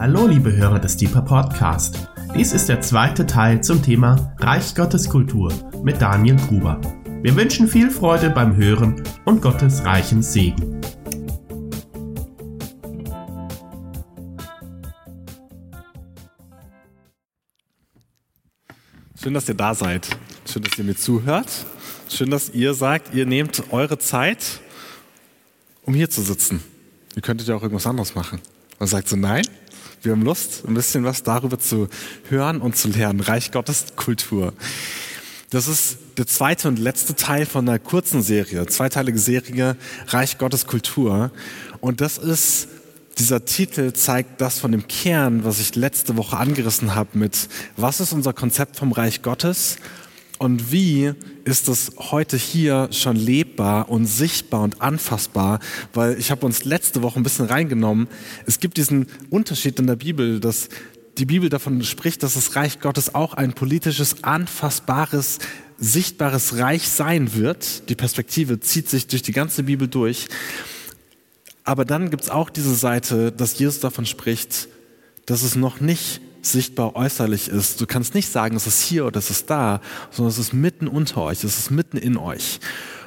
Hallo liebe Hörer des Deeper Podcast. Dies ist der zweite Teil zum Thema Reich Gottes Kultur mit Daniel Gruber. Wir wünschen viel Freude beim Hören und Gottes reichen Segen. Schön, dass ihr da seid. Schön, dass ihr mir zuhört. Schön, dass ihr sagt, ihr nehmt eure Zeit, um hier zu sitzen. Ihr könntet ja auch irgendwas anderes machen. Man sagt so, nein, wir haben Lust, ein bisschen was darüber zu hören und zu lernen. Reich Gottes Kultur. Das ist der zweite und letzte Teil von einer kurzen Serie, zweiteilige Serie Reich Gottes Kultur. Und das ist, dieser Titel zeigt das von dem Kern, was ich letzte Woche angerissen habe mit, was ist unser Konzept vom Reich Gottes und wie ist es heute hier schon lebbar und sichtbar und anfassbar? Weil ich habe uns letzte Woche ein bisschen reingenommen. Es gibt diesen Unterschied in der Bibel, dass die Bibel davon spricht, dass das Reich Gottes auch ein politisches, anfassbares, sichtbares Reich sein wird. Die Perspektive zieht sich durch die ganze Bibel durch. Aber dann gibt es auch diese Seite, dass Jesus davon spricht, dass es noch nicht sichtbar äußerlich ist. Du kannst nicht sagen, es ist hier oder es ist da, sondern es ist mitten unter euch, es ist mitten in euch.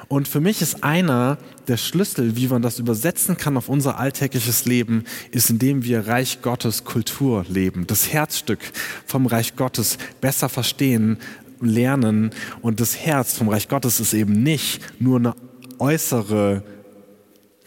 Und für mich ist einer der Schlüssel, wie man das übersetzen kann auf unser alltägliches Leben, ist, indem wir Reich Gottes Kultur leben, das Herzstück vom Reich Gottes besser verstehen, lernen. Und das Herz vom Reich Gottes ist eben nicht nur eine äußere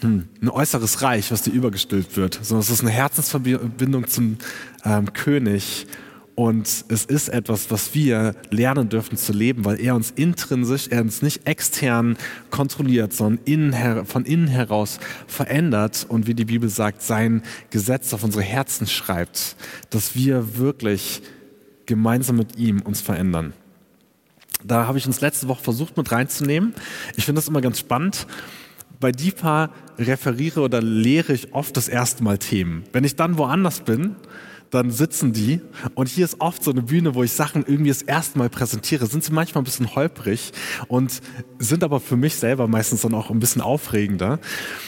hm, ein äußeres Reich, was dir übergestülpt wird, sondern es ist eine Herzensverbindung zum ähm, König und es ist etwas, was wir lernen dürfen zu leben, weil er uns intrinsisch, er uns nicht extern kontrolliert, sondern innen, von innen heraus verändert und wie die Bibel sagt, sein Gesetz auf unsere Herzen schreibt, dass wir wirklich gemeinsam mit ihm uns verändern. Da habe ich uns letzte Woche versucht mit reinzunehmen. Ich finde das immer ganz spannend bei DIPA referiere oder lehre ich oft das erste Mal Themen. Wenn ich dann woanders bin, dann sitzen die und hier ist oft so eine Bühne, wo ich Sachen irgendwie das erste Mal präsentiere, sind sie manchmal ein bisschen holprig und sind aber für mich selber meistens dann auch ein bisschen aufregender.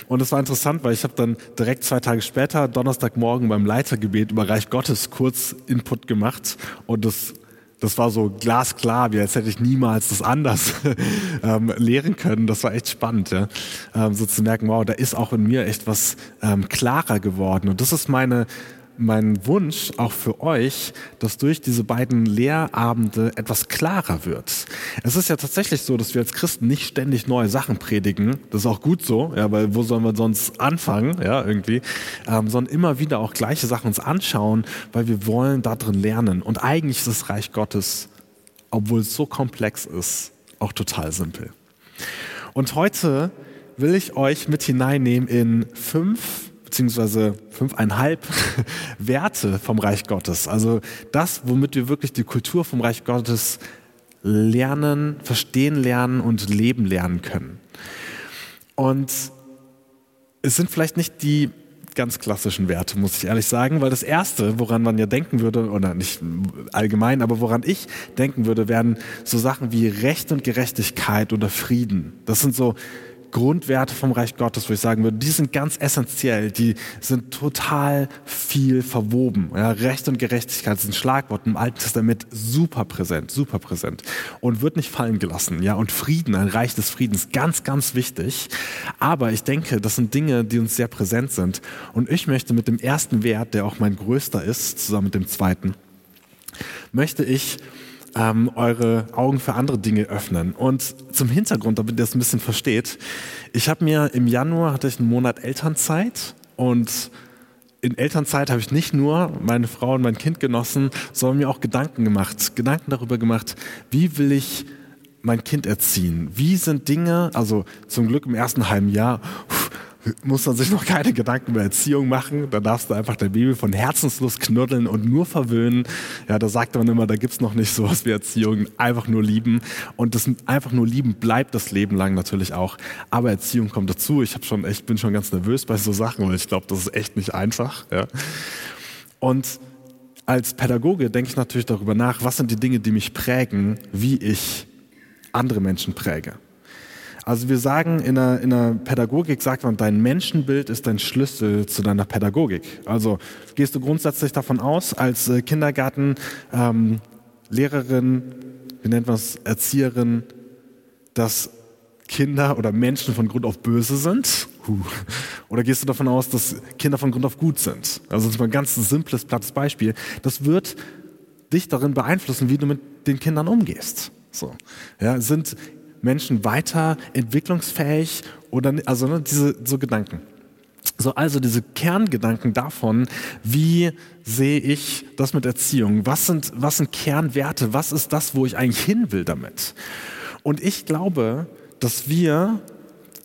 Und es war interessant, weil ich habe dann direkt zwei Tage später, Donnerstagmorgen beim Leitergebet über Reich Gottes kurz Input gemacht und das das war so glasklar, wie als hätte ich niemals das anders ähm, lehren können. Das war echt spannend, ja? ähm, so zu merken, wow, da ist auch in mir echt was ähm, klarer geworden. Und das ist meine mein Wunsch auch für euch, dass durch diese beiden Lehrabende etwas klarer wird. Es ist ja tatsächlich so, dass wir als Christen nicht ständig neue Sachen predigen. Das ist auch gut so, ja, weil wo sollen wir sonst anfangen, ja, irgendwie, ähm, sondern immer wieder auch gleiche Sachen uns anschauen, weil wir wollen da drin lernen. Und eigentlich ist das Reich Gottes, obwohl es so komplex ist, auch total simpel. Und heute will ich euch mit hineinnehmen in fünf beziehungsweise fünfeinhalb Werte vom Reich Gottes. Also das, womit wir wirklich die Kultur vom Reich Gottes lernen, verstehen lernen und leben lernen können. Und es sind vielleicht nicht die ganz klassischen Werte, muss ich ehrlich sagen, weil das Erste, woran man ja denken würde, oder nicht allgemein, aber woran ich denken würde, wären so Sachen wie Recht und Gerechtigkeit oder Frieden. Das sind so Grundwerte vom Reich Gottes, wo ich sagen würde, die sind ganz essentiell, die sind total viel verwoben. Ja, Recht und Gerechtigkeit sind Schlagworte im Alten Testament super präsent, super präsent und wird nicht fallen gelassen. Ja, und Frieden, ein Reich des Friedens, ganz, ganz wichtig. Aber ich denke, das sind Dinge, die uns sehr präsent sind. Und ich möchte mit dem ersten Wert, der auch mein größter ist, zusammen mit dem zweiten, möchte ich ähm, eure Augen für andere Dinge öffnen. Und zum Hintergrund, damit ihr das ein bisschen versteht, ich habe mir im Januar hatte ich einen Monat Elternzeit und in Elternzeit habe ich nicht nur meine Frau und mein Kind genossen, sondern mir auch Gedanken gemacht, Gedanken darüber gemacht, wie will ich mein Kind erziehen? Wie sind Dinge, also zum Glück im ersten halben Jahr, muss man sich noch keine Gedanken über Erziehung machen. Da darfst du einfach der Bibel von Herzenslust knuddeln und nur verwöhnen. Ja, da sagt man immer, da gibt es noch nicht sowas wie Erziehung. Einfach nur lieben. Und das einfach nur lieben bleibt das Leben lang natürlich auch. Aber Erziehung kommt dazu. Ich schon echt, bin schon ganz nervös bei so Sachen, weil ich glaube, das ist echt nicht einfach. Ja. Und als Pädagoge denke ich natürlich darüber nach, was sind die Dinge, die mich prägen, wie ich andere Menschen präge. Also wir sagen in der, in der Pädagogik, sagt man, dein Menschenbild ist dein Schlüssel zu deiner Pädagogik. Also gehst du grundsätzlich davon aus, als äh, Kindergarten, ähm, wie nennt man es, Erzieherin, dass Kinder oder Menschen von Grund auf böse sind? Oder gehst du davon aus, dass Kinder von Grund auf gut sind? Also das ist mal ein ganz simples, plattes Beispiel. Das wird dich darin beeinflussen, wie du mit den Kindern umgehst. So. Ja, sind Menschen weiter entwicklungsfähig oder also ne, diese so Gedanken. So, also diese Kerngedanken davon, wie sehe ich das mit Erziehung? Was sind, was sind Kernwerte? Was ist das, wo ich eigentlich hin will damit? Und ich glaube, dass wir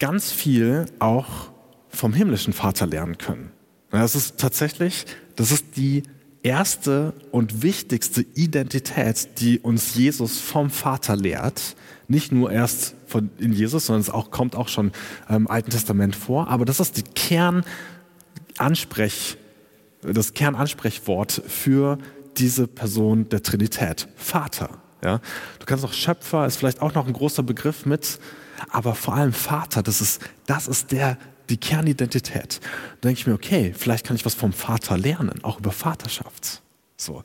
ganz viel auch vom himmlischen Vater lernen können. Das ist tatsächlich, das ist die erste und wichtigste Identität, die uns Jesus vom Vater lehrt. Nicht nur erst von, in Jesus, sondern es auch, kommt auch schon im Alten Testament vor. Aber das ist die Kernansprech, das Kernansprechwort für diese Person der Trinität. Vater. Ja? Du kannst auch Schöpfer, ist vielleicht auch noch ein großer Begriff mit, aber vor allem Vater, das ist, das ist der, die Kernidentität. Da denke ich mir, okay, vielleicht kann ich was vom Vater lernen, auch über Vaterschaft. So.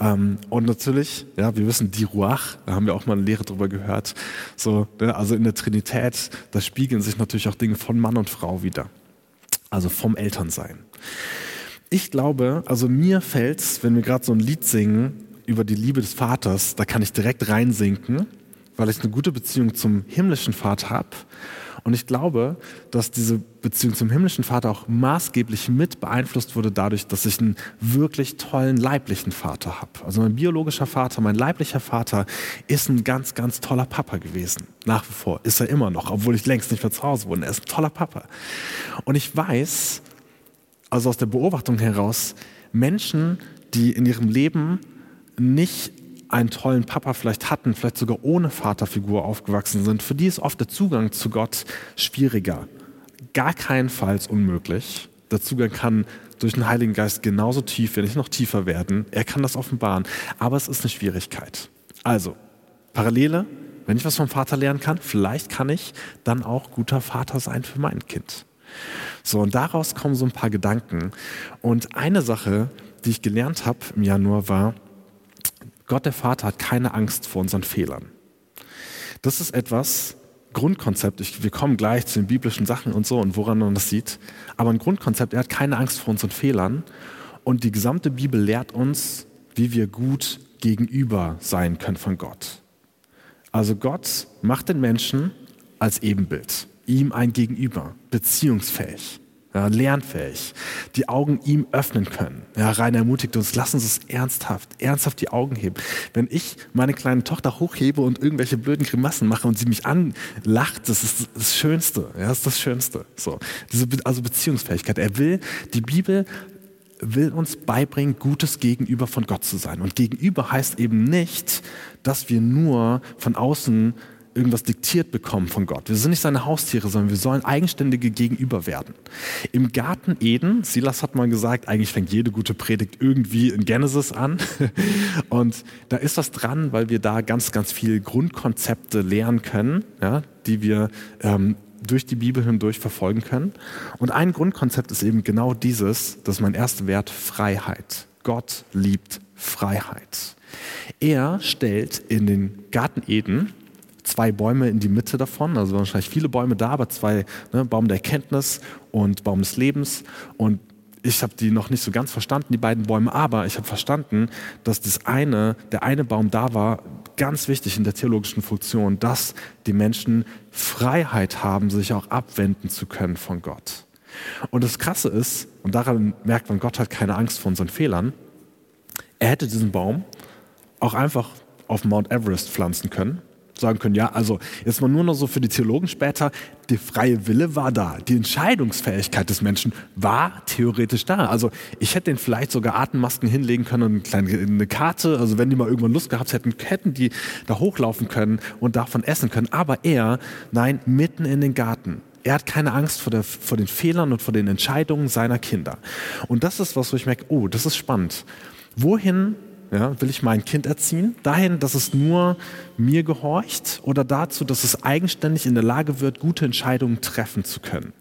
Ähm, und natürlich, ja, wir wissen, die Ruach, da haben wir auch mal eine Lehre drüber gehört. So, ne, also in der Trinität, da spiegeln sich natürlich auch Dinge von Mann und Frau wieder. Also vom Elternsein. Ich glaube, also mir fällt es, wenn wir gerade so ein Lied singen über die Liebe des Vaters, da kann ich direkt reinsinken, weil ich eine gute Beziehung zum himmlischen Vater habe und ich glaube, dass diese Beziehung zum himmlischen Vater auch maßgeblich mit beeinflusst wurde dadurch, dass ich einen wirklich tollen leiblichen Vater habe. Also mein biologischer Vater, mein leiblicher Vater ist ein ganz, ganz toller Papa gewesen. Nach wie vor ist er immer noch, obwohl ich längst nicht mehr zu Hause wohne. Er ist ein toller Papa. Und ich weiß, also aus der Beobachtung heraus, Menschen, die in ihrem Leben nicht einen tollen Papa vielleicht hatten, vielleicht sogar ohne Vaterfigur aufgewachsen sind, für die ist oft der Zugang zu Gott schwieriger. Gar keinenfalls unmöglich. Der Zugang kann durch den Heiligen Geist genauso tief, wenn nicht noch tiefer werden. Er kann das offenbaren, aber es ist eine Schwierigkeit. Also, Parallele, wenn ich was vom Vater lernen kann, vielleicht kann ich dann auch guter Vater sein für mein Kind. So, und daraus kommen so ein paar Gedanken. Und eine Sache, die ich gelernt habe im Januar, war, Gott der Vater hat keine Angst vor unseren Fehlern. Das ist etwas, Grundkonzept, ich, wir kommen gleich zu den biblischen Sachen und so und woran man das sieht, aber ein Grundkonzept, er hat keine Angst vor unseren Fehlern und die gesamte Bibel lehrt uns, wie wir gut gegenüber sein können von Gott. Also Gott macht den Menschen als Ebenbild, ihm ein Gegenüber, beziehungsfähig ja, lernfähig, die Augen ihm öffnen können. Ja, Rainer ermutigt uns, lassen Sie es ernsthaft, ernsthaft die Augen heben. Wenn ich meine kleine Tochter hochhebe und irgendwelche blöden Grimassen mache und sie mich anlacht, das ist das Schönste. Ja, das ist das Schönste. So, diese, also Beziehungsfähigkeit. Er will, die Bibel will uns beibringen, gutes Gegenüber von Gott zu sein. Und Gegenüber heißt eben nicht, dass wir nur von außen irgendwas diktiert bekommen von Gott. Wir sind nicht seine Haustiere, sondern wir sollen eigenständige Gegenüber werden. Im Garten Eden, Silas hat mal gesagt, eigentlich fängt jede gute Predigt irgendwie in Genesis an. Und da ist was dran, weil wir da ganz, ganz viele Grundkonzepte lernen können, ja, die wir ähm, durch die Bibel hindurch verfolgen können. Und ein Grundkonzept ist eben genau dieses, das ist mein erster Wert, Freiheit. Gott liebt Freiheit. Er stellt in den Garten Eden zwei Bäume in die Mitte davon, also wahrscheinlich viele Bäume da, aber zwei, ne, Baum der Erkenntnis und Baum des Lebens. Und ich habe die noch nicht so ganz verstanden, die beiden Bäume, aber ich habe verstanden, dass das eine, der eine Baum da war, ganz wichtig in der theologischen Funktion, dass die Menschen Freiheit haben, sich auch abwenden zu können von Gott. Und das Krasse ist, und daran merkt man, Gott hat keine Angst vor unseren Fehlern, er hätte diesen Baum auch einfach auf Mount Everest pflanzen können sagen können, ja, also jetzt mal nur noch so für die Theologen später, der freie Wille war da, die Entscheidungsfähigkeit des Menschen war theoretisch da. Also ich hätte den vielleicht sogar Atemmasken hinlegen können und eine, kleine, eine Karte, also wenn die mal irgendwann Lust gehabt hätten, hätten die da hochlaufen können und davon essen können. Aber er, nein, mitten in den Garten. Er hat keine Angst vor, der, vor den Fehlern und vor den Entscheidungen seiner Kinder. Und das ist was, wo ich merke, oh, das ist spannend. Wohin Ja, will ich mein Kind erziehen? Dahin, dass es nur mir gehorcht oder dazu, dass es eigenständig in der Lage wird, gute Entscheidungen treffen zu können?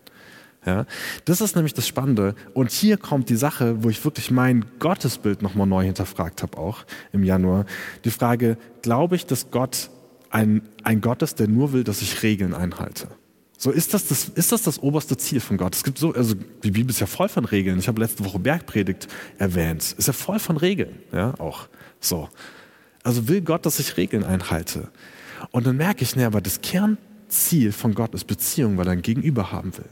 Ja, das ist nämlich das Spannende. Und hier kommt die Sache, wo ich wirklich mein Gottesbild nochmal neu hinterfragt habe, auch im Januar. Die Frage, glaube ich, dass Gott ein, ein Gott ist, der nur will, dass ich Regeln einhalte? So ist das, das, ist das das oberste Ziel von Gott. Es gibt so, also die Bibel ist ja voll von Regeln. Ich habe letzte Woche Bergpredigt erwähnt. Ist ja voll von Regeln, ja, auch. So. Also will Gott, dass ich Regeln einhalte. Und dann merke ich, ne, aber das Kernziel von Gott ist Beziehung, weil er ein Gegenüber haben will.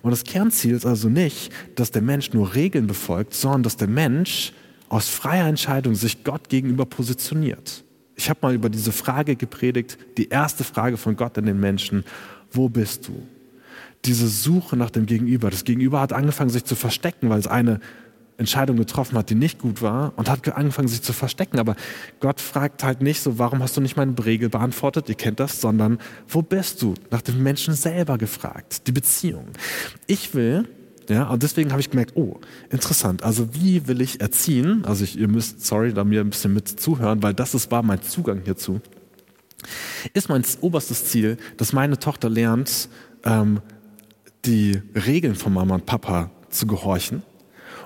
Und das Kernziel ist also nicht, dass der Mensch nur Regeln befolgt, sondern dass der Mensch aus freier Entscheidung sich Gott gegenüber positioniert. Ich habe mal über diese Frage gepredigt, die erste Frage von Gott an den Menschen, wo bist du? Diese Suche nach dem Gegenüber. Das Gegenüber hat angefangen, sich zu verstecken, weil es eine Entscheidung getroffen hat, die nicht gut war und hat angefangen, sich zu verstecken. Aber Gott fragt halt nicht so, warum hast du nicht meine Regel beantwortet? Ihr kennt das, sondern wo bist du? Nach dem Menschen selber gefragt. Die Beziehung. Ich will, ja, und deswegen habe ich gemerkt, oh, interessant. Also wie will ich erziehen? Also ich, ihr müsst, sorry, da mir ein bisschen mit zuhören, weil das ist, war mein Zugang hierzu ist mein oberstes Ziel, dass meine Tochter lernt, ähm, die Regeln von Mama und Papa zu gehorchen?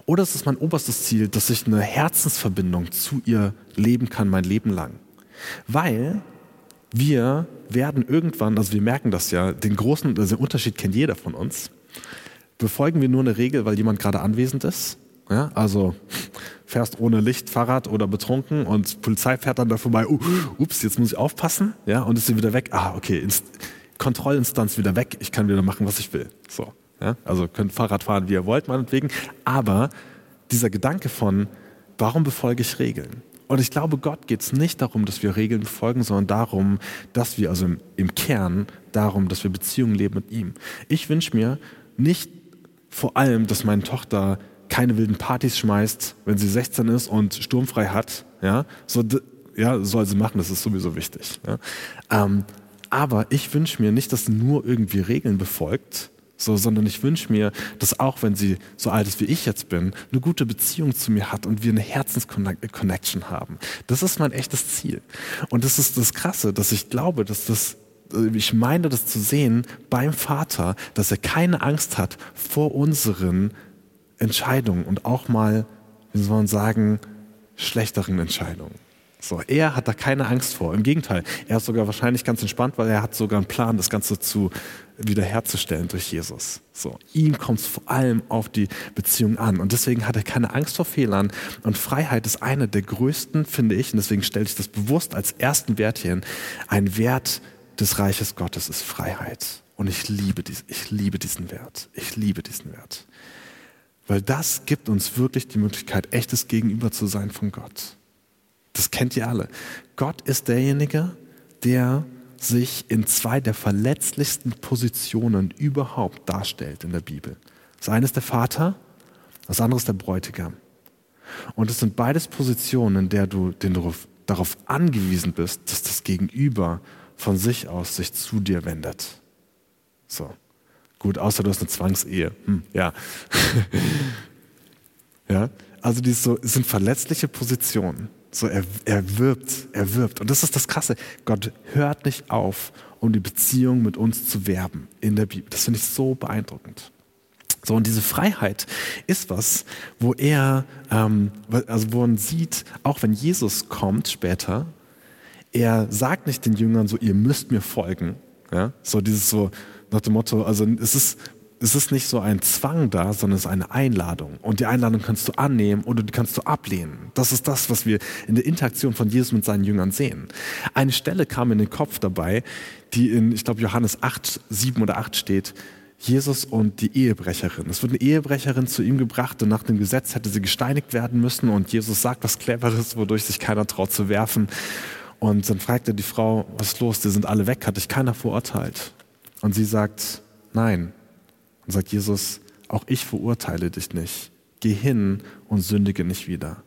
Oder ist es mein oberstes Ziel, dass ich eine Herzensverbindung zu ihr leben kann, mein Leben lang? Weil wir werden irgendwann, also wir merken das ja, den großen also den Unterschied kennt jeder von uns. Befolgen wir nur eine Regel, weil jemand gerade anwesend ist? Ja, also fährst ohne Licht Fahrrad oder betrunken und Polizei fährt dann da vorbei, uh, ups, jetzt muss ich aufpassen, ja, und ist sie wieder weg. Ah, okay, Inst Kontrollinstanz wieder weg, ich kann wieder machen, was ich will. So, ja, also könnt Fahrrad fahren, wie ihr wollt, meinetwegen, aber dieser Gedanke von, warum befolge ich Regeln? Und ich glaube, Gott geht es nicht darum, dass wir Regeln befolgen, sondern darum, dass wir, also im, im Kern, darum, dass wir Beziehungen leben mit ihm. Ich wünsche mir nicht vor allem, dass meine Tochter keine wilden Partys schmeißt, wenn sie 16 ist und sturmfrei hat, ja, so, ja, soll sie machen, das ist sowieso wichtig. Ja. Ähm, aber ich wünsche mir nicht, dass sie nur irgendwie Regeln befolgt, so, sondern ich wünsche mir, dass auch wenn sie so alt ist wie ich jetzt bin, eine gute Beziehung zu mir hat und wir eine Herzensconnection haben. Das ist mein echtes Ziel. Und das ist das Krasse, dass ich glaube, dass das ich meine das zu sehen beim Vater, dass er keine Angst hat vor unseren Entscheidungen und auch mal, wie soll man sagen, schlechteren Entscheidungen. So, er hat da keine Angst vor. Im Gegenteil, er ist sogar wahrscheinlich ganz entspannt, weil er hat sogar einen Plan, das Ganze zu wiederherzustellen durch Jesus. So, ihm kommt es vor allem auf die Beziehung an und deswegen hat er keine Angst vor Fehlern und Freiheit ist einer der größten, finde ich, und deswegen stelle ich das bewusst als ersten Wert hier hin. Ein Wert des Reiches Gottes ist Freiheit und ich liebe, dies, ich liebe diesen Wert. Ich liebe diesen Wert. Weil das gibt uns wirklich die Möglichkeit, echtes Gegenüber zu sein von Gott. Das kennt ihr alle. Gott ist derjenige, der sich in zwei der verletzlichsten Positionen überhaupt darstellt in der Bibel. Das eine ist der Vater, das andere ist der Bräutigam. Und es sind beides Positionen, in der du, den du darauf angewiesen bist, dass das Gegenüber von sich aus sich zu dir wendet. So. Gut, außer du hast eine Zwangsehe. Hm, ja. ja. Also die so, sind verletzliche Positionen. So, er, er wirbt, er wirbt. Und das ist das Krasse. Gott hört nicht auf, um die Beziehung mit uns zu werben in der Bibel. Das finde ich so beeindruckend. So, und diese Freiheit ist was, wo er, ähm, also wo man sieht, auch wenn Jesus kommt später, er sagt nicht den Jüngern so, ihr müsst mir folgen. Ja? So dieses so, nach dem Motto, also es ist, es ist nicht so ein Zwang da, sondern es ist eine Einladung. Und die Einladung kannst du annehmen oder die kannst du ablehnen. Das ist das, was wir in der Interaktion von Jesus mit seinen Jüngern sehen. Eine Stelle kam in den Kopf dabei, die in, ich glaube, Johannes 8, 7 oder 8 steht. Jesus und die Ehebrecherin. Es wird eine Ehebrecherin zu ihm gebracht und nach dem Gesetz hätte sie gesteinigt werden müssen und Jesus sagt was Cleveres, wodurch sich keiner traut zu werfen. Und dann fragt er die Frau, was ist los, die sind alle weg, hat dich keiner verurteilt. Und sie sagt, nein. Und sagt Jesus, auch ich verurteile dich nicht. Geh hin und sündige nicht wieder.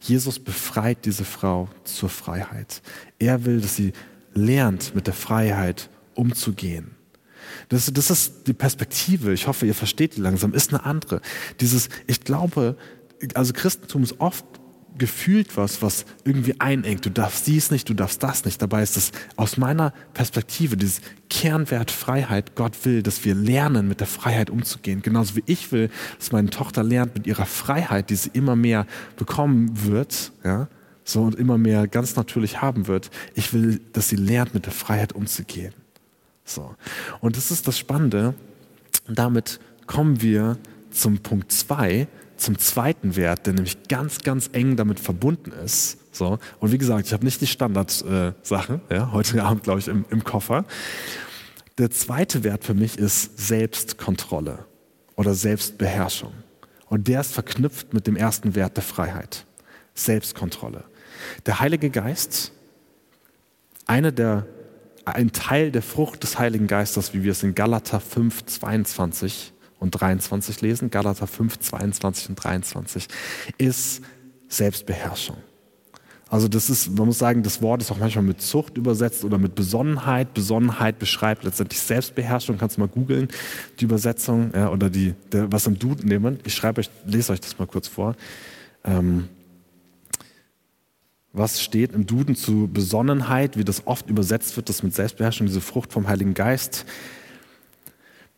Jesus befreit diese Frau zur Freiheit. Er will, dass sie lernt, mit der Freiheit umzugehen. Das, das ist die Perspektive, ich hoffe, ihr versteht die langsam, ist eine andere. Dieses, ich glaube, also Christentum ist oft gefühlt was, was irgendwie einengt. Du darfst dies nicht, du darfst das nicht. Dabei ist es aus meiner Perspektive dieses Kernwert Freiheit. Gott will, dass wir lernen, mit der Freiheit umzugehen. Genauso wie ich will, dass meine Tochter lernt, mit ihrer Freiheit, die sie immer mehr bekommen wird, ja, so und immer mehr ganz natürlich haben wird. Ich will, dass sie lernt, mit der Freiheit umzugehen. So. Und das ist das Spannende. Damit kommen wir zum Punkt zwei zum zweiten Wert, der nämlich ganz, ganz eng damit verbunden ist. So. Und wie gesagt, ich habe nicht die Standardsachen, äh, ja, heute Abend, glaube ich, im, im Koffer. Der zweite Wert für mich ist Selbstkontrolle oder Selbstbeherrschung. Und der ist verknüpft mit dem ersten Wert der Freiheit. Selbstkontrolle. Der Heilige Geist, eine der, ein Teil der Frucht des Heiligen Geistes, wie wir es in Galater 5, 22 und 23 lesen, Galater 5, 22 und 23, ist Selbstbeherrschung. Also das ist, man muss sagen, das Wort ist auch manchmal mit Zucht übersetzt oder mit Besonnenheit. Besonnenheit beschreibt letztendlich Selbstbeherrschung. Kannst du mal googeln, die Übersetzung ja, oder die, der, was im Duden nehmen. Ich schreibe euch, lese euch das mal kurz vor. Ähm, was steht im Duden zu Besonnenheit, wie das oft übersetzt wird, das mit Selbstbeherrschung, diese Frucht vom Heiligen Geist.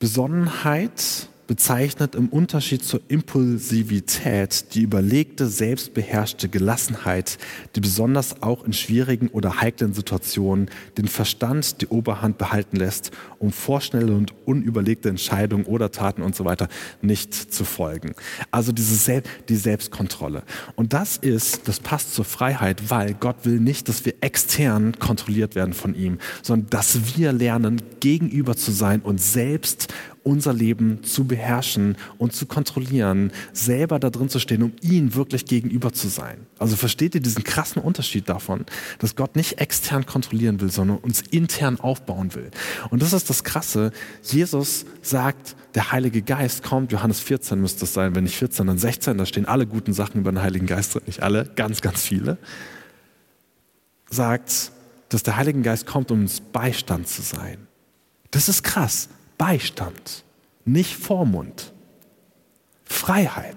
Besonnenheit bezeichnet im Unterschied zur Impulsivität die überlegte, selbstbeherrschte Gelassenheit, die besonders auch in schwierigen oder heiklen Situationen den Verstand die Oberhand behalten lässt, um vorschnelle und unüberlegte Entscheidungen oder Taten und so weiter nicht zu folgen. Also diese Sel die Selbstkontrolle. Und das ist, das passt zur Freiheit, weil Gott will nicht, dass wir extern kontrolliert werden von ihm, sondern dass wir lernen, gegenüber zu sein und selbst unser Leben zu beherrschen und zu kontrollieren, selber da drin zu stehen, um ihn wirklich gegenüber zu sein. Also versteht ihr diesen krassen Unterschied davon, dass Gott nicht extern kontrollieren will, sondern uns intern aufbauen will. Und das ist das Krasse. Jesus sagt, der Heilige Geist kommt, Johannes 14 müsste es sein, wenn nicht 14, dann 16, da stehen alle guten Sachen über den Heiligen Geist drin, nicht alle, ganz, ganz viele, sagt, dass der Heilige Geist kommt, um uns Beistand zu sein. Das ist krass. Beistand, nicht Vormund. Freiheit.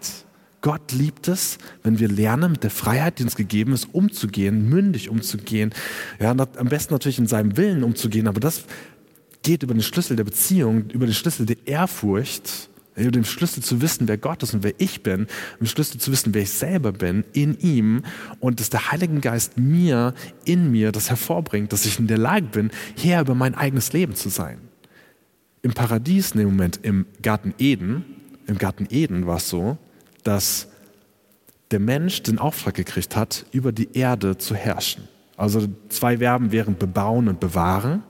Gott liebt es, wenn wir lernen, mit der Freiheit, die uns gegeben ist, umzugehen, mündig umzugehen. Ja, am besten natürlich in seinem Willen umzugehen, aber das geht über den Schlüssel der Beziehung, über den Schlüssel der Ehrfurcht, über den Schlüssel zu wissen, wer Gott ist und wer ich bin, den Schlüssel zu wissen, wer ich selber bin, in ihm und dass der Heilige Geist mir, in mir das hervorbringt, dass ich in der Lage bin, Herr über mein eigenes Leben zu sein im Paradies, in dem Moment im Garten Eden, im Garten Eden war es so, dass der Mensch den Auftrag gekriegt hat, über die Erde zu herrschen. Also zwei Verben wären bebauen und bewahren.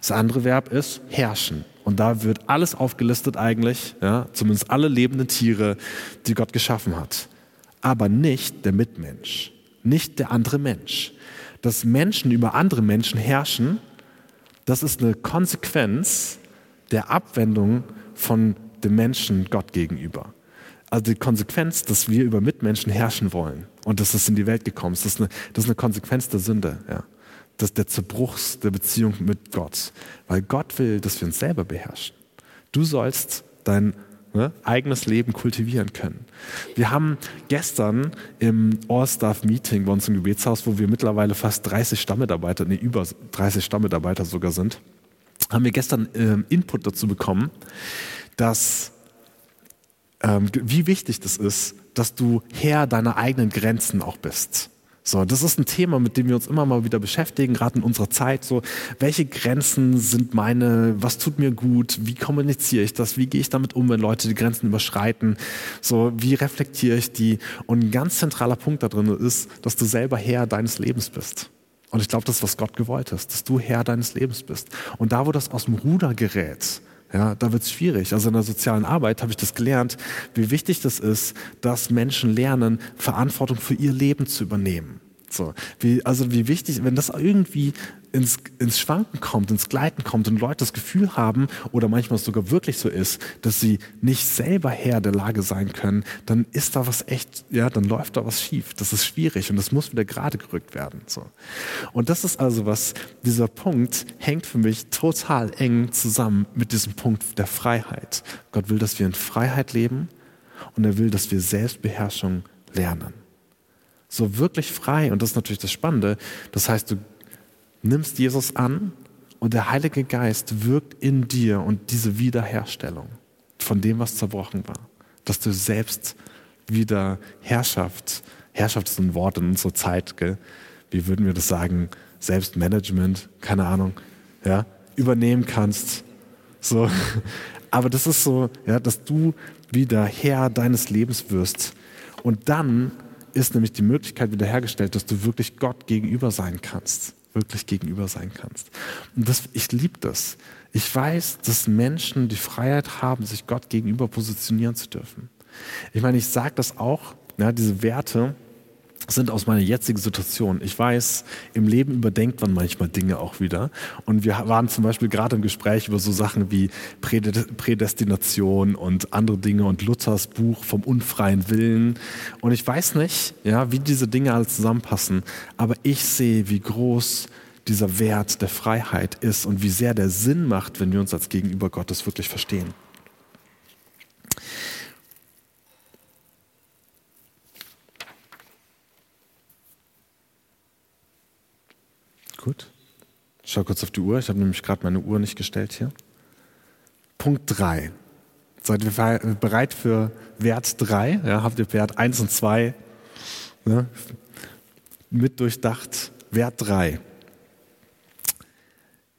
Das andere Verb ist herrschen. Und da wird alles aufgelistet eigentlich, ja, zumindest alle lebenden Tiere, die Gott geschaffen hat. Aber nicht der Mitmensch, nicht der andere Mensch. Dass Menschen über andere Menschen herrschen, das ist eine Konsequenz der Abwendung von dem Menschen Gott gegenüber. Also die Konsequenz, dass wir über Mitmenschen herrschen wollen und dass das in die Welt gekommen ist, das ist eine, das ist eine Konsequenz der Sünde, ja. Das der Zerbruchs der Beziehung mit Gott. Weil Gott will, dass wir uns selber beherrschen. Du sollst dein ne, eigenes Leben kultivieren können. Wir haben gestern im All-Staff-Meeting bei uns im Gebetshaus, wo wir mittlerweile fast 30 Stammmitarbeiter, nee, über 30 Stammmitarbeiter sogar sind, haben wir gestern ähm, Input dazu bekommen, dass ähm, wie wichtig das ist, dass du Herr deiner eigenen Grenzen auch bist. So, das ist ein Thema, mit dem wir uns immer mal wieder beschäftigen, gerade in unserer Zeit. So, welche Grenzen sind meine, was tut mir gut, wie kommuniziere ich das, wie gehe ich damit um, wenn Leute die Grenzen überschreiten, so, wie reflektiere ich die? Und ein ganz zentraler Punkt da drin ist, dass du selber Herr deines Lebens bist. Und ich glaube, das ist, was Gott gewollt ist, dass du Herr deines Lebens bist. Und da, wo das aus dem Ruder gerät, ja, da wird es schwierig. Also in der sozialen Arbeit habe ich das gelernt, wie wichtig das ist, dass Menschen lernen, Verantwortung für ihr Leben zu übernehmen. So, wie, also wie wichtig, wenn das irgendwie ins, ins Schwanken kommt, ins Gleiten kommt und Leute das Gefühl haben oder manchmal sogar wirklich so ist, dass sie nicht selber Herr der Lage sein können, dann ist da was echt, ja, dann läuft da was schief. Das ist schwierig und das muss wieder gerade gerückt werden. So. Und das ist also was, dieser Punkt hängt für mich total eng zusammen mit diesem Punkt der Freiheit. Gott will, dass wir in Freiheit leben und er will, dass wir Selbstbeherrschung lernen. So wirklich frei. Und das ist natürlich das Spannende. Das heißt, du nimmst Jesus an und der Heilige Geist wirkt in dir und diese Wiederherstellung von dem, was zerbrochen war. Dass du selbst wieder Herrschaft, Herrschaft ist ein Wort in unserer Zeit, gell? wie würden wir das sagen, Selbstmanagement, keine Ahnung, ja, übernehmen kannst. So. Aber das ist so, ja, dass du wieder Herr deines Lebens wirst. Und dann ist nämlich die Möglichkeit wiederhergestellt, dass du wirklich Gott gegenüber sein kannst. Wirklich gegenüber sein kannst. Und das, ich liebe das. Ich weiß, dass Menschen die Freiheit haben, sich Gott gegenüber positionieren zu dürfen. Ich meine, ich sage das auch, ja, diese Werte, sind aus meiner jetzigen Situation. Ich weiß, im Leben überdenkt man manchmal Dinge auch wieder. Und wir waren zum Beispiel gerade im Gespräch über so Sachen wie Prädestination und andere Dinge und Luthers Buch vom unfreien Willen. Und ich weiß nicht, ja, wie diese Dinge alle zusammenpassen, aber ich sehe, wie groß dieser Wert der Freiheit ist und wie sehr der Sinn macht, wenn wir uns als Gegenüber Gottes wirklich verstehen. Gut. Schaue kurz auf die Uhr. Ich habe nämlich gerade meine Uhr nicht gestellt hier. Punkt 3. Seid ihr bereit für Wert 3? Ja, habt ihr Wert 1 und 2 ne, mit durchdacht? Wert 3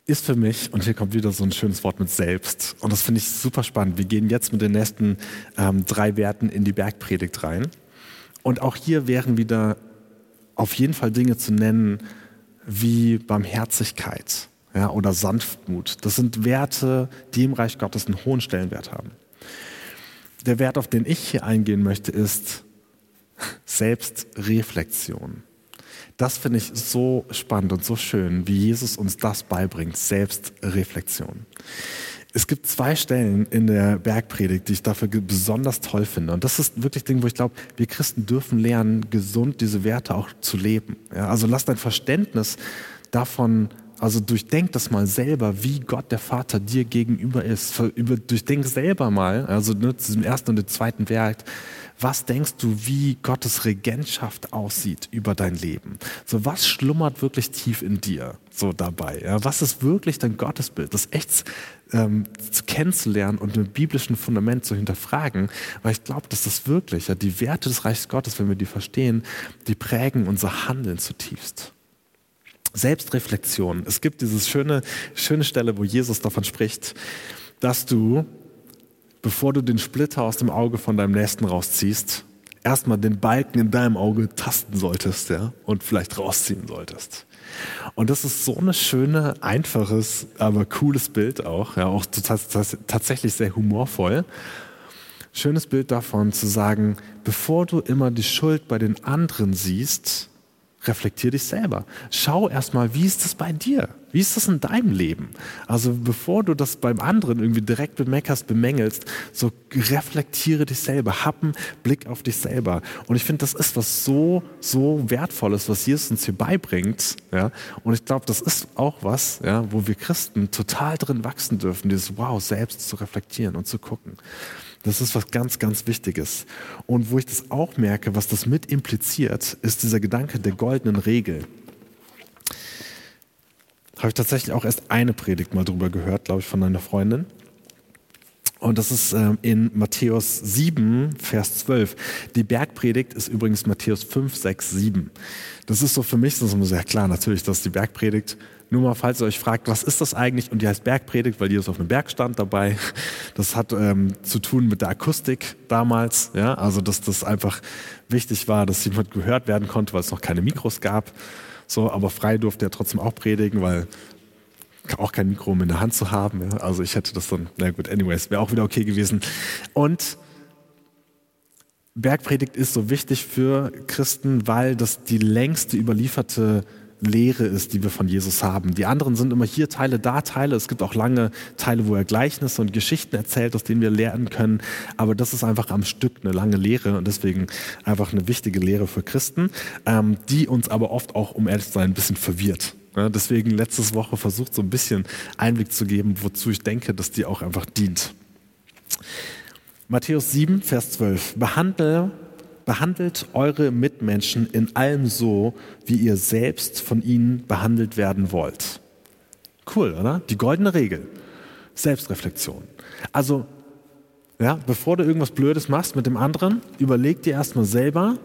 ist für mich, und hier kommt wieder so ein schönes Wort mit selbst, und das finde ich super spannend. Wir gehen jetzt mit den nächsten ähm, drei Werten in die Bergpredigt rein. Und auch hier wären wieder auf jeden Fall Dinge zu nennen, wie Barmherzigkeit ja, oder Sanftmut. Das sind Werte, die im Reich Gottes einen hohen Stellenwert haben. Der Wert, auf den ich hier eingehen möchte, ist Selbstreflexion. Das finde ich so spannend und so schön, wie Jesus uns das beibringt, Selbstreflexion. Es gibt zwei Stellen in der Bergpredigt, die ich dafür besonders toll finde. Und das ist wirklich Ding, wo ich glaube, wir Christen dürfen lernen, gesund diese Werte auch zu leben. Ja, also lass dein Verständnis davon also durchdenk das mal selber, wie Gott der Vater dir gegenüber ist. Durchdenk selber mal, also ne, zu diesem ersten und dem zweiten Werk, was denkst du, wie Gottes Regentschaft aussieht über dein Leben? So, was schlummert wirklich tief in dir so dabei? Ja? Was ist wirklich dein Gottesbild? Das echt ähm, kennenzulernen und mit biblischen Fundament zu hinterfragen, weil ich glaube, dass das wirklich, ja, die Werte des Reichs Gottes, wenn wir die verstehen, die prägen unser Handeln zutiefst. Selbstreflexion. Es gibt diese schöne, schöne Stelle, wo Jesus davon spricht, dass du bevor du den Splitter aus dem Auge von deinem Nächsten rausziehst, erstmal den Balken in deinem Auge tasten solltest, ja, und vielleicht rausziehen solltest. Und das ist so ein schöne, einfaches, aber cooles Bild auch, ja, auch tatsächlich sehr humorvoll. Schönes Bild davon zu sagen, bevor du immer die Schuld bei den anderen siehst, reflektier dich selber. Schau erstmal, wie ist das bei dir? Wie ist das in deinem Leben? Also bevor du das beim anderen irgendwie direkt bemeckerst, bemängelst, so reflektiere dich selber, hab einen Blick auf dich selber. Und ich finde, das ist was so, so wertvolles, was Jesus uns hier beibringt. Ja? Und ich glaube, das ist auch was, ja, wo wir Christen total drin wachsen dürfen, dieses Wow, selbst zu reflektieren und zu gucken. Das ist was ganz, ganz Wichtiges. Und wo ich das auch merke, was das mit impliziert, ist dieser Gedanke der goldenen Regel. Habe ich tatsächlich auch erst eine Predigt mal drüber gehört, glaube ich, von einer Freundin. Und das ist ähm, in Matthäus 7, Vers 12. Die Bergpredigt ist übrigens Matthäus 5, 6, 7. Das ist so für mich, das ist immer sehr klar, natürlich, dass die Bergpredigt nur mal, falls ihr euch fragt, was ist das eigentlich? Und die heißt Bergpredigt, weil Jesus auf einem Berg stand dabei. Das hat ähm, zu tun mit der Akustik damals. Ja? Also, dass das einfach wichtig war, dass jemand gehört werden konnte, weil es noch keine Mikros gab. So, aber frei durfte er trotzdem auch predigen, weil auch kein Mikro um in der Hand zu haben. Ja? Also ich hätte das dann, na gut, anyways, wäre auch wieder okay gewesen. Und Bergpredigt ist so wichtig für Christen, weil das die längste überlieferte Lehre ist, die wir von Jesus haben. Die anderen sind immer hier Teile, da Teile. Es gibt auch lange Teile, wo er Gleichnisse und Geschichten erzählt, aus denen wir lernen können. Aber das ist einfach am Stück eine lange Lehre und deswegen einfach eine wichtige Lehre für Christen, ähm, die uns aber oft auch, um ehrlich zu sein, ein bisschen verwirrt. Ja, deswegen letztes Woche versucht, so ein bisschen Einblick zu geben, wozu ich denke, dass die auch einfach dient. Matthäus 7, Vers 12. Behandle behandelt eure Mitmenschen in allem so, wie ihr selbst von ihnen behandelt werden wollt. Cool, oder? Die goldene Regel. Selbstreflexion. Also, ja, bevor du irgendwas Blödes machst mit dem anderen, überleg dir erstmal selber,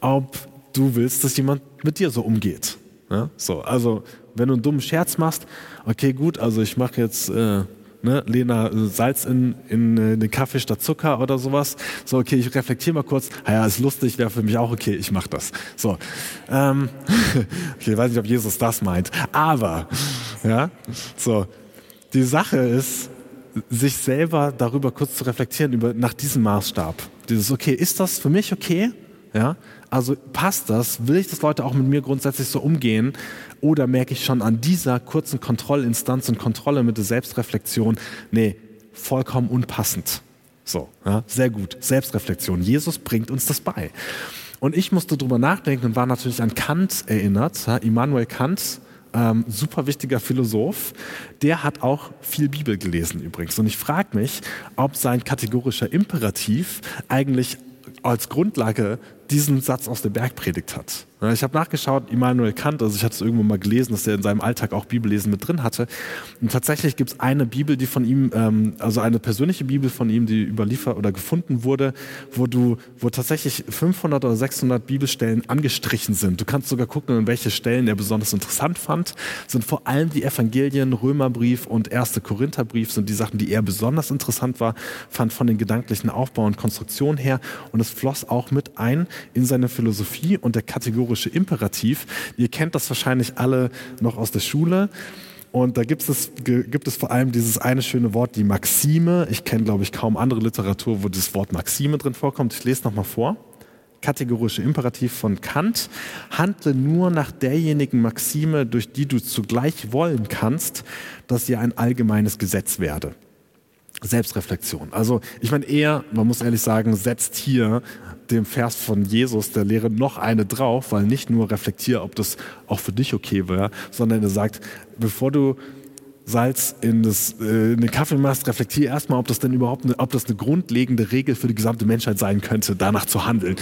ob du willst, dass jemand mit dir so umgeht. Ja, so, also, wenn du einen dummen Scherz machst, okay, gut, also ich mache jetzt äh, ne, Lena, Salz in, in, in äh, den Kaffee statt Zucker oder sowas. So, okay, ich reflektiere mal kurz. Ah ja, ist lustig, wäre für mich auch okay, ich mache das. So, ähm, okay, ich weiß nicht, ob Jesus das meint, aber, ja, so, die Sache ist, sich selber darüber kurz zu reflektieren, über, nach diesem Maßstab. Dieses, okay, ist das für mich okay? Ja, also passt das? Will ich, dass Leute auch mit mir grundsätzlich so umgehen? Oder merke ich schon an dieser kurzen Kontrollinstanz und Kontrolle mit der Selbstreflexion, nee, vollkommen unpassend. So, ja, sehr gut. Selbstreflexion. Jesus bringt uns das bei. Und ich musste drüber nachdenken und war natürlich an Kant erinnert, ja, Immanuel Kant, ähm, super wichtiger Philosoph, der hat auch viel Bibel gelesen übrigens. Und ich frage mich, ob sein kategorischer Imperativ eigentlich als Grundlage diesen Satz aus der Bergpredigt hat. Ich habe nachgeschaut, Immanuel Kant, also ich hatte es irgendwo mal gelesen, dass er in seinem Alltag auch Bibellesen mit drin hatte. Und tatsächlich gibt es eine Bibel, die von ihm, ähm, also eine persönliche Bibel von ihm, die überliefert oder gefunden wurde, wo du, wo tatsächlich 500 oder 600 Bibelstellen angestrichen sind. Du kannst sogar gucken, in welche Stellen er besonders interessant fand. Sind vor allem die Evangelien, Römerbrief und erste Korintherbrief sind die Sachen, die er besonders interessant war, fand von den gedanklichen Aufbau und Konstruktion her. Und es floss auch mit ein in seine Philosophie und der kategorische Imperativ. Ihr kennt das wahrscheinlich alle noch aus der Schule. Und da gibt es, gibt es vor allem dieses eine schöne Wort, die Maxime. Ich kenne, glaube ich, kaum andere Literatur, wo das Wort Maxime drin vorkommt. Ich lese nochmal vor. Kategorische Imperativ von Kant. Handle nur nach derjenigen Maxime, durch die du zugleich wollen kannst, dass sie ein allgemeines Gesetz werde. Selbstreflexion. Also ich meine, er, man muss ehrlich sagen, setzt hier dem Vers von Jesus, der Lehre, noch eine drauf, weil nicht nur reflektier, ob das auch für dich okay wäre, sondern er sagt, bevor du Salz in, das, äh, in den Kaffee machst, reflektier erstmal, ob das denn überhaupt eine, ob das eine grundlegende Regel für die gesamte Menschheit sein könnte, danach zu handeln.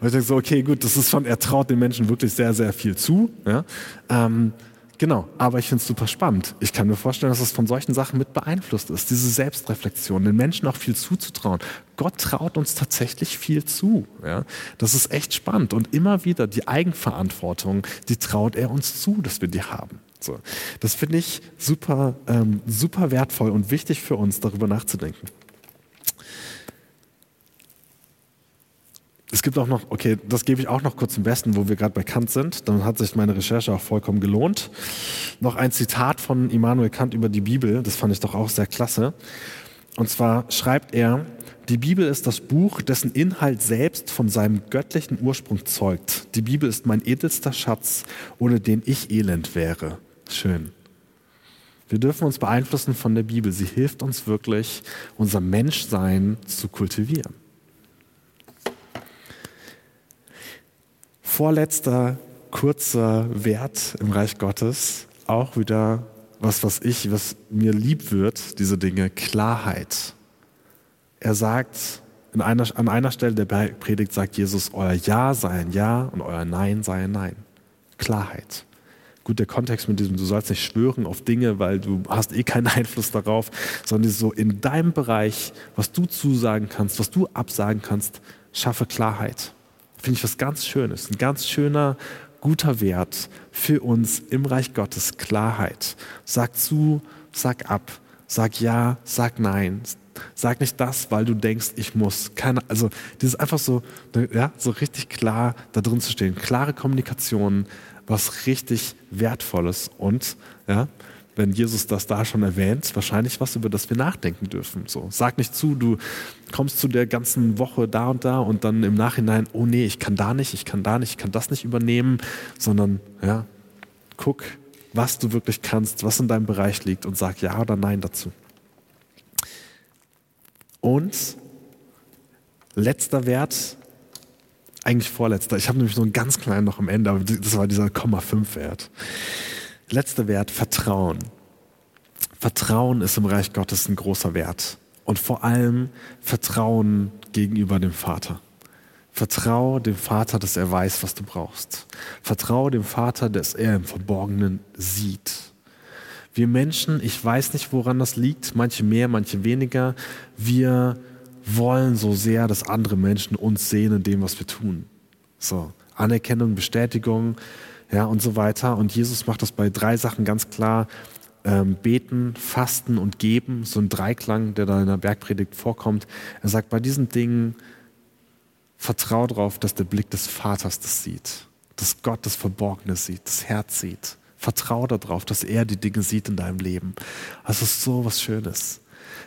Und ich denke so, okay, gut, das ist schon, er traut den Menschen wirklich sehr, sehr viel zu. Ja? Ähm, Genau, aber ich finde es super spannend. Ich kann mir vorstellen, dass es von solchen Sachen mit beeinflusst ist. Diese Selbstreflexion, den Menschen auch viel zuzutrauen. Gott traut uns tatsächlich viel zu. Ja? Das ist echt spannend. Und immer wieder die Eigenverantwortung, die traut er uns zu, dass wir die haben. So. Das finde ich super, ähm, super wertvoll und wichtig für uns, darüber nachzudenken. Es gibt auch noch, okay, das gebe ich auch noch kurz zum Besten, wo wir gerade bei Kant sind. Dann hat sich meine Recherche auch vollkommen gelohnt. Noch ein Zitat von Immanuel Kant über die Bibel, das fand ich doch auch sehr klasse. Und zwar schreibt er, die Bibel ist das Buch, dessen Inhalt selbst von seinem göttlichen Ursprung zeugt. Die Bibel ist mein edelster Schatz, ohne den ich elend wäre. Schön. Wir dürfen uns beeinflussen von der Bibel. Sie hilft uns wirklich, unser Menschsein zu kultivieren. Vorletzter kurzer Wert im Reich Gottes, auch wieder was, was ich, was mir lieb wird, diese Dinge, Klarheit. Er sagt, in einer, an einer Stelle der Predigt sagt Jesus, euer Ja sei ein Ja und euer Nein sei ein Nein. Klarheit. Gut, der Kontext mit diesem, du sollst nicht schwören auf Dinge, weil du hast eh keinen Einfluss darauf, sondern so in deinem Bereich, was du zusagen kannst, was du absagen kannst, schaffe Klarheit. Finde ich was ganz Schönes, ein ganz schöner, guter Wert für uns im Reich Gottes, Klarheit. Sag zu, sag ab, sag ja, sag nein. Sag nicht das, weil du denkst, ich muss. Keine, also, das ist einfach so, ja, so richtig klar da drin zu stehen. Klare Kommunikation, was richtig Wertvolles und, ja, wenn Jesus das da schon erwähnt, wahrscheinlich was, über das wir nachdenken dürfen. So, sag nicht zu, du kommst zu der ganzen Woche da und da und dann im Nachhinein, oh nee, ich kann da nicht, ich kann da nicht, ich kann das nicht übernehmen, sondern ja, guck, was du wirklich kannst, was in deinem Bereich liegt und sag ja oder nein dazu. Und letzter Wert, eigentlich vorletzter, ich habe nämlich so einen ganz kleinen noch am Ende, aber das war dieser Komma 5 Wert. Letzter Wert, Vertrauen. Vertrauen ist im Reich Gottes ein großer Wert. Und vor allem Vertrauen gegenüber dem Vater. Vertraue dem Vater, dass er weiß, was du brauchst. Vertraue dem Vater, dass er im Verborgenen sieht. Wir Menschen, ich weiß nicht, woran das liegt, manche mehr, manche weniger, wir wollen so sehr, dass andere Menschen uns sehen in dem, was wir tun. So, Anerkennung, Bestätigung, ja, und so weiter. Und Jesus macht das bei drei Sachen ganz klar. Ähm, beten, fasten und geben, so ein Dreiklang, der da in der Bergpredigt vorkommt. Er sagt, bei diesen Dingen vertrau darauf, dass der Blick des Vaters das sieht, dass Gott das Verborgene sieht, das Herz sieht. Vertrau darauf, dass er die Dinge sieht in deinem Leben. Das ist so was Schönes.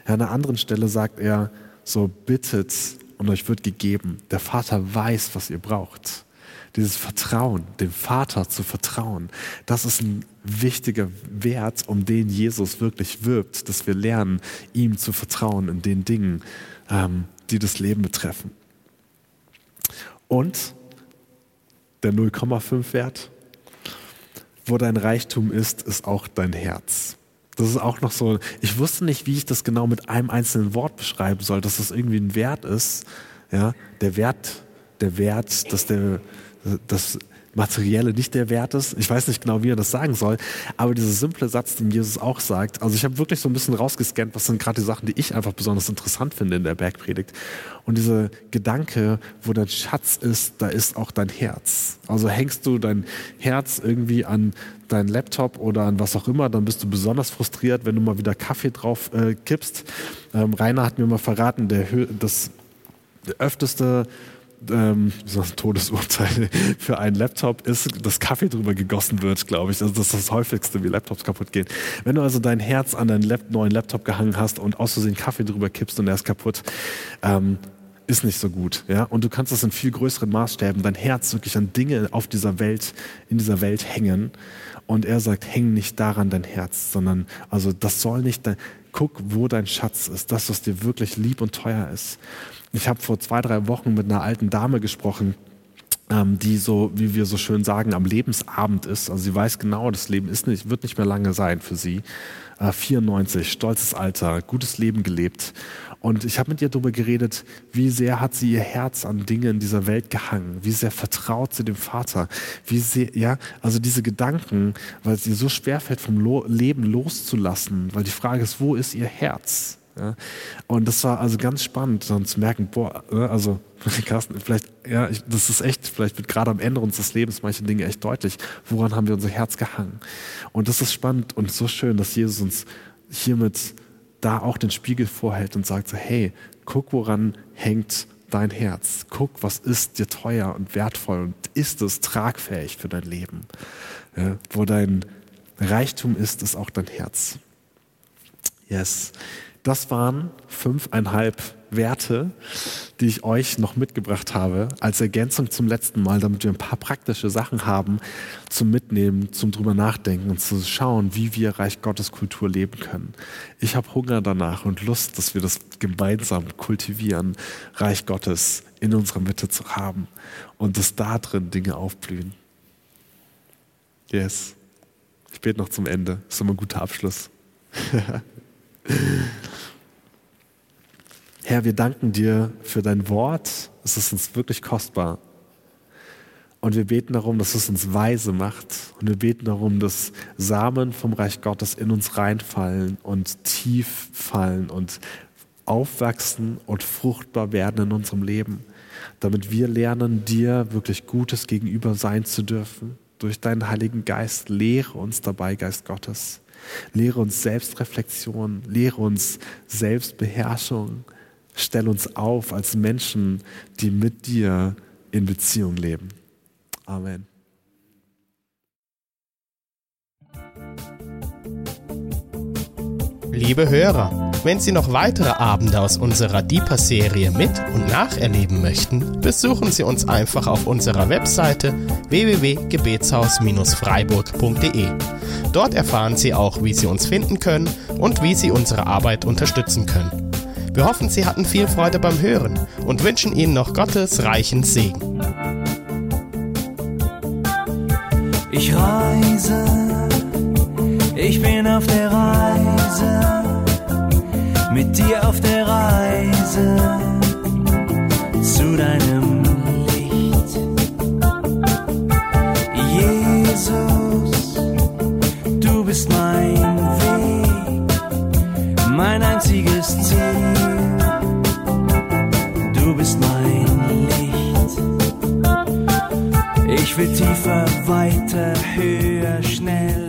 Ja, an einer anderen Stelle sagt er, so bittet und euch wird gegeben. Der Vater weiß, was ihr braucht. Dieses Vertrauen, dem Vater zu vertrauen, das ist ein wichtiger Wert, um den Jesus wirklich wirbt, dass wir lernen, ihm zu vertrauen in den Dingen, ähm, die das Leben betreffen. Und der 0,5 Wert, wo dein Reichtum ist, ist auch dein Herz. Das ist auch noch so, ich wusste nicht, wie ich das genau mit einem einzelnen Wort beschreiben soll, dass das irgendwie ein Wert ist. Ja, der Wert, der Wert, dass der, das Materielle nicht der Wert ist. Ich weiß nicht genau, wie er das sagen soll, aber dieser simple Satz, den Jesus auch sagt, also ich habe wirklich so ein bisschen rausgescannt, was sind gerade die Sachen, die ich einfach besonders interessant finde in der Bergpredigt. Und dieser Gedanke, wo dein Schatz ist, da ist auch dein Herz. Also hängst du dein Herz irgendwie an deinen Laptop oder an was auch immer, dann bist du besonders frustriert, wenn du mal wieder Kaffee drauf äh, kippst. Ähm, Rainer hat mir mal verraten, der, das öfteste ähm, Todesurteil für einen Laptop ist, dass Kaffee drüber gegossen wird, glaube ich. Also das ist das häufigste, wie Laptops kaputt gehen. Wenn du also dein Herz an deinen Lap neuen Laptop gehangen hast und aus Versehen Kaffee drüber kippst und er ist kaputt, ähm, ist nicht so gut. Ja? Und du kannst das in viel größeren Maßstäben, dein Herz wirklich an Dinge auf dieser Welt, in dieser Welt hängen. Und er sagt, häng nicht daran dein Herz, sondern also das soll nicht dein, guck, wo dein Schatz ist, das, was dir wirklich lieb und teuer ist. Ich habe vor zwei, drei Wochen mit einer alten Dame gesprochen, ähm, die so, wie wir so schön sagen, am Lebensabend ist. Also sie weiß genau, das Leben ist nicht, wird nicht mehr lange sein für sie. Äh, 94, stolzes Alter, gutes Leben gelebt. Und ich habe mit ihr darüber geredet, wie sehr hat sie ihr Herz an Dinge in dieser Welt gehangen, wie sehr vertraut sie dem Vater, wie sehr, ja, also diese Gedanken, weil es ihr so schwer fällt, vom Leben loszulassen, weil die Frage ist, wo ist ihr Herz? Ja? Und das war also ganz spannend, dann zu merken, boah, ne, also Carsten, vielleicht, ja, ich, das ist echt, vielleicht wird gerade am Ende unseres Lebens manche Dinge echt deutlich, woran haben wir unser Herz gehangen. Und das ist spannend und so schön, dass Jesus uns hiermit da auch den Spiegel vorhält und sagt so, hey, guck, woran hängt dein Herz. Guck, was ist dir teuer und wertvoll und ist es tragfähig für dein Leben. Ja, wo dein Reichtum ist, ist auch dein Herz. Yes. Das waren fünfeinhalb Werte, die ich euch noch mitgebracht habe, als Ergänzung zum letzten Mal, damit wir ein paar praktische Sachen haben zum Mitnehmen, zum drüber nachdenken und zu schauen, wie wir Reich Gottes Kultur leben können. Ich habe Hunger danach und Lust, dass wir das gemeinsam kultivieren, Reich Gottes in unserer Mitte zu haben und dass da drin Dinge aufblühen. Yes. Ich bete noch zum Ende. Das ist immer ein guter Abschluss. Herr, wir danken dir für dein Wort. Es ist uns wirklich kostbar. Und wir beten darum, dass es uns weise macht. Und wir beten darum, dass Samen vom Reich Gottes in uns reinfallen und tief fallen und aufwachsen und fruchtbar werden in unserem Leben. Damit wir lernen, dir wirklich Gutes gegenüber sein zu dürfen. Durch deinen Heiligen Geist lehre uns dabei, Geist Gottes. Lehre uns Selbstreflexion, lehre uns Selbstbeherrschung. Stell uns auf als Menschen, die mit dir in Beziehung leben. Amen. Liebe Hörer, wenn Sie noch weitere Abende aus unserer Deeper-Serie mit und nacherleben möchten, besuchen Sie uns einfach auf unserer Webseite www.gebetshaus-freiburg.de. Dort erfahren Sie auch, wie Sie uns finden können und wie Sie unsere Arbeit unterstützen können. Wir hoffen, Sie hatten viel Freude beim Hören und wünschen Ihnen noch Gottes reichen Segen. Ich reise, ich bin auf der Reise, mit dir auf der Reise Ich will tiefer, weiter, höher, schneller.